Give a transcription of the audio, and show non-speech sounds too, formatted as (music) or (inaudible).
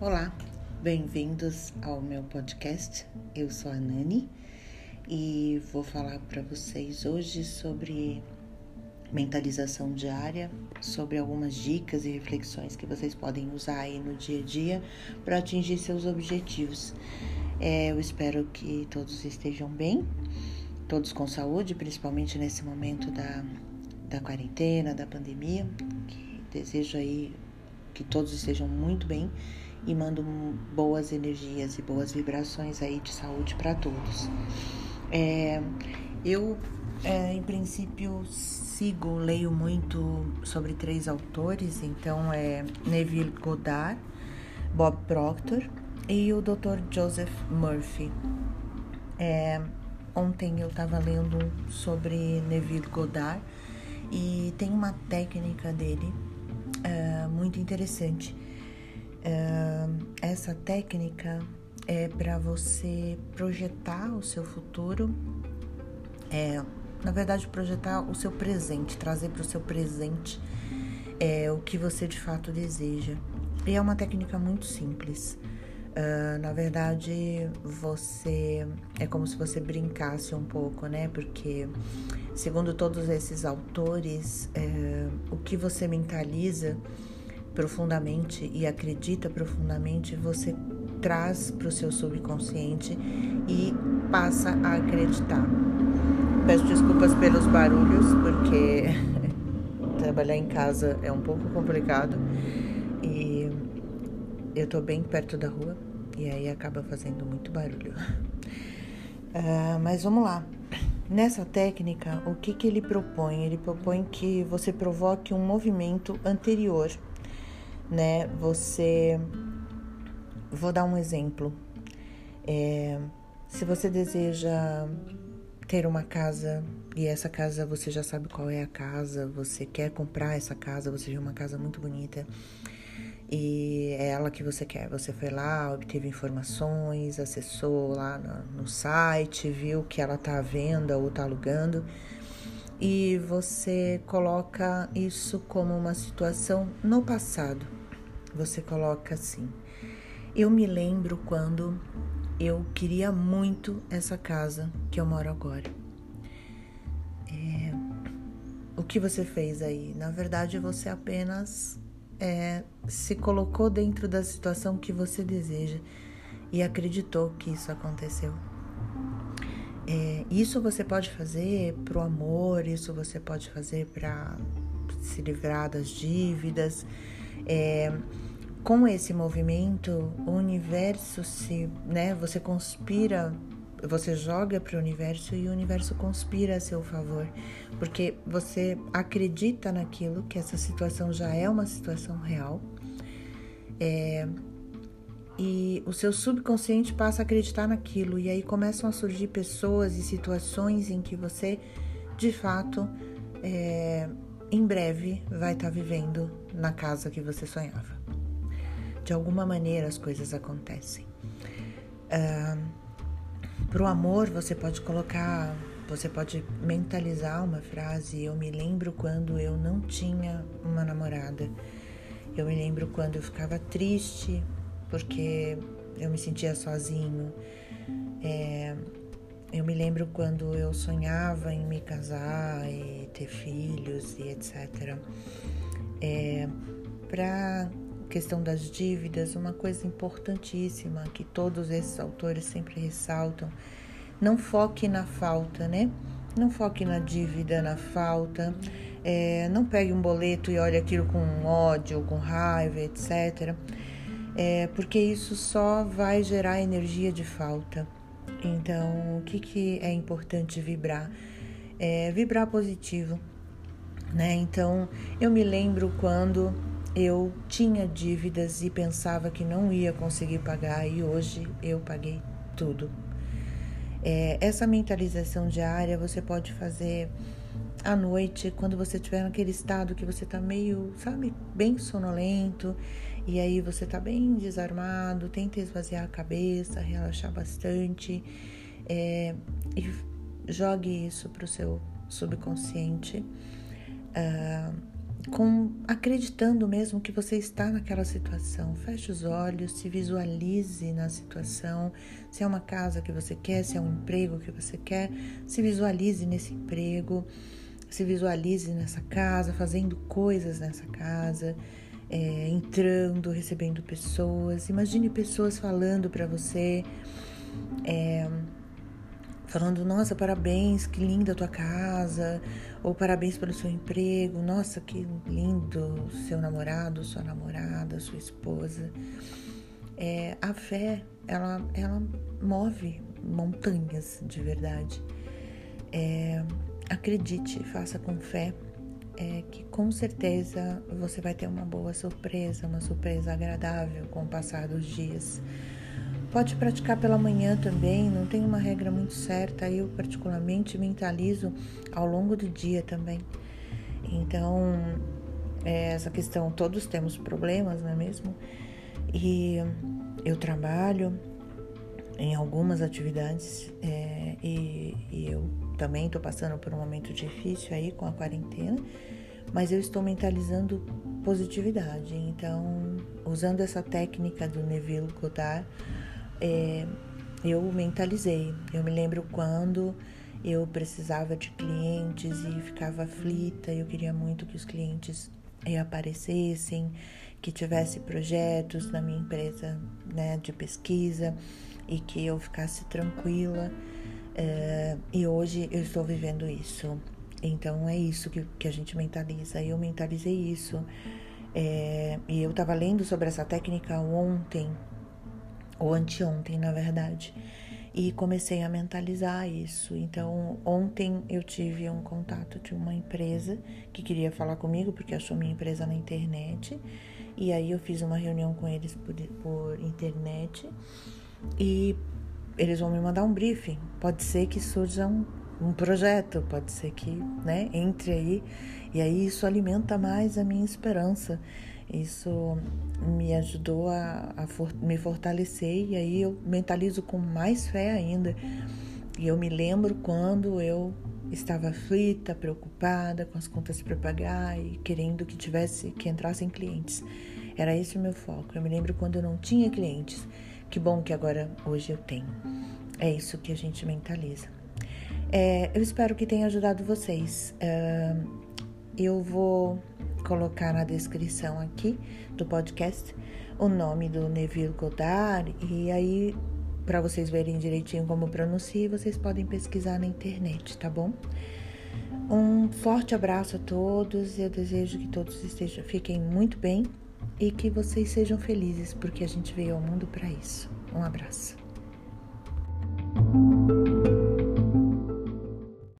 Olá, bem-vindos ao meu podcast. Eu sou a Nani e vou falar para vocês hoje sobre mentalização diária, sobre algumas dicas e reflexões que vocês podem usar aí no dia a dia para atingir seus objetivos. É, eu espero que todos estejam bem, todos com saúde, principalmente nesse momento da, da quarentena, da pandemia. Que desejo aí que todos estejam muito bem e mando boas energias e boas vibrações aí de saúde para todos. É, eu, é, em princípio, sigo, leio muito sobre três autores, então é Neville Goddard, Bob Proctor e o Dr. Joseph Murphy. É, ontem eu estava lendo sobre Neville Goddard e tem uma técnica dele é, muito interessante essa técnica é para você projetar o seu futuro, é, na verdade, projetar o seu presente, trazer para o seu presente é, o que você de fato deseja. E é uma técnica muito simples. Uh, na verdade, você é como se você brincasse um pouco, né? Porque, segundo todos esses autores, é, o que você mentaliza profundamente e acredita profundamente, você traz para o seu subconsciente e passa a acreditar. Peço desculpas pelos barulhos, porque (laughs) trabalhar em casa é um pouco complicado e eu tô bem perto da rua e aí acaba fazendo muito barulho. Uh, (laughs) mas vamos lá. Nessa técnica, o que, que ele propõe? Ele propõe que você provoque um movimento anterior né? Você. Vou dar um exemplo. É, se você deseja ter uma casa e essa casa você já sabe qual é a casa, você quer comprar essa casa, você viu uma casa muito bonita e é ela que você quer. Você foi lá, obteve informações, acessou lá no, site, viu que ela tá à venda ou tá alugando e você coloca isso como uma situação no passado você coloca assim: Eu me lembro quando eu queria muito essa casa que eu moro agora. É, o que você fez aí? Na verdade, você apenas é, se colocou dentro da situação que você deseja e acreditou que isso aconteceu. É, isso você pode fazer para o amor, isso você pode fazer para se livrar das dívidas. É, com esse movimento, o universo se, né, você conspira, você joga para o universo e o universo conspira a seu favor, porque você acredita naquilo que essa situação já é uma situação real. É, e o seu subconsciente passa a acreditar naquilo e aí começam a surgir pessoas e situações em que você, de fato, é, em breve vai estar tá vivendo na casa que você sonhava. De alguma maneira as coisas acontecem. Uh, Para o amor, você pode colocar, você pode mentalizar uma frase. Eu me lembro quando eu não tinha uma namorada. Eu me lembro quando eu ficava triste porque eu me sentia sozinho. É, eu me lembro quando eu sonhava em me casar e ter filhos e etc. É, Para questão das dívidas, uma coisa importantíssima que todos esses autores sempre ressaltam: não foque na falta, né? Não foque na dívida, na falta. É, não pegue um boleto e olhe aquilo com ódio, com raiva, etc. É, porque isso só vai gerar energia de falta. Então, o que, que é importante vibrar? É vibrar positivo, né? Então, eu me lembro quando eu tinha dívidas e pensava que não ia conseguir pagar e hoje eu paguei tudo. É, essa mentalização diária você pode fazer à noite, quando você estiver naquele estado que você está meio, sabe, bem sonolento e aí você está bem desarmado, tenta esvaziar a cabeça, relaxar bastante é, e jogue isso para o seu subconsciente. Uh, com acreditando mesmo que você está naquela situação. Feche os olhos, se visualize na situação. Se é uma casa que você quer, se é um emprego que você quer, se visualize nesse emprego, se visualize nessa casa, fazendo coisas nessa casa, é, entrando, recebendo pessoas. Imagine pessoas falando para você. É, falando, nossa, parabéns, que linda a tua casa, ou parabéns pelo seu emprego, nossa, que lindo seu namorado, sua namorada, sua esposa. É, a fé, ela, ela move montanhas de verdade. É, acredite, faça com fé, é, que com certeza você vai ter uma boa surpresa, uma surpresa agradável com o passar dos dias. Pode praticar pela manhã também, não tem uma regra muito certa. Eu, particularmente, mentalizo ao longo do dia também. Então, é, essa questão, todos temos problemas, não é mesmo? E eu trabalho em algumas atividades é, e, e eu também estou passando por um momento difícil aí com a quarentena, mas eu estou mentalizando positividade. Então, usando essa técnica do Neville Goddard, é, eu mentalizei. Eu me lembro quando eu precisava de clientes e ficava aflita, eu queria muito que os clientes aparecessem, que tivesse projetos na minha empresa né, de pesquisa e que eu ficasse tranquila. É, e hoje eu estou vivendo isso. Então é isso que, que a gente mentaliza. Eu mentalizei isso. É, e eu estava lendo sobre essa técnica ontem, ou anteontem, na verdade. E comecei a mentalizar isso. Então, ontem eu tive um contato de uma empresa que queria falar comigo porque achou minha empresa na internet. E aí eu fiz uma reunião com eles por, por internet e eles vão me mandar um briefing. Pode ser que surja um, um projeto, pode ser que né, entre aí. E aí isso alimenta mais a minha esperança. Isso me ajudou a, a for, me fortalecer e aí eu mentalizo com mais fé ainda. E eu me lembro quando eu estava aflita, preocupada com as contas para pagar e querendo que tivesse que entrassem clientes. Era esse o meu foco. Eu me lembro quando eu não tinha clientes. Que bom que agora hoje eu tenho. É isso que a gente mentaliza. É, eu espero que tenha ajudado vocês. Uh, eu vou colocar na descrição aqui do podcast o nome do Neville Goddard e aí para vocês verem direitinho como pronuncia, vocês podem pesquisar na internet, tá bom? Um forte abraço a todos eu desejo que todos estejam, fiquem muito bem e que vocês sejam felizes, porque a gente veio ao mundo para isso. Um abraço.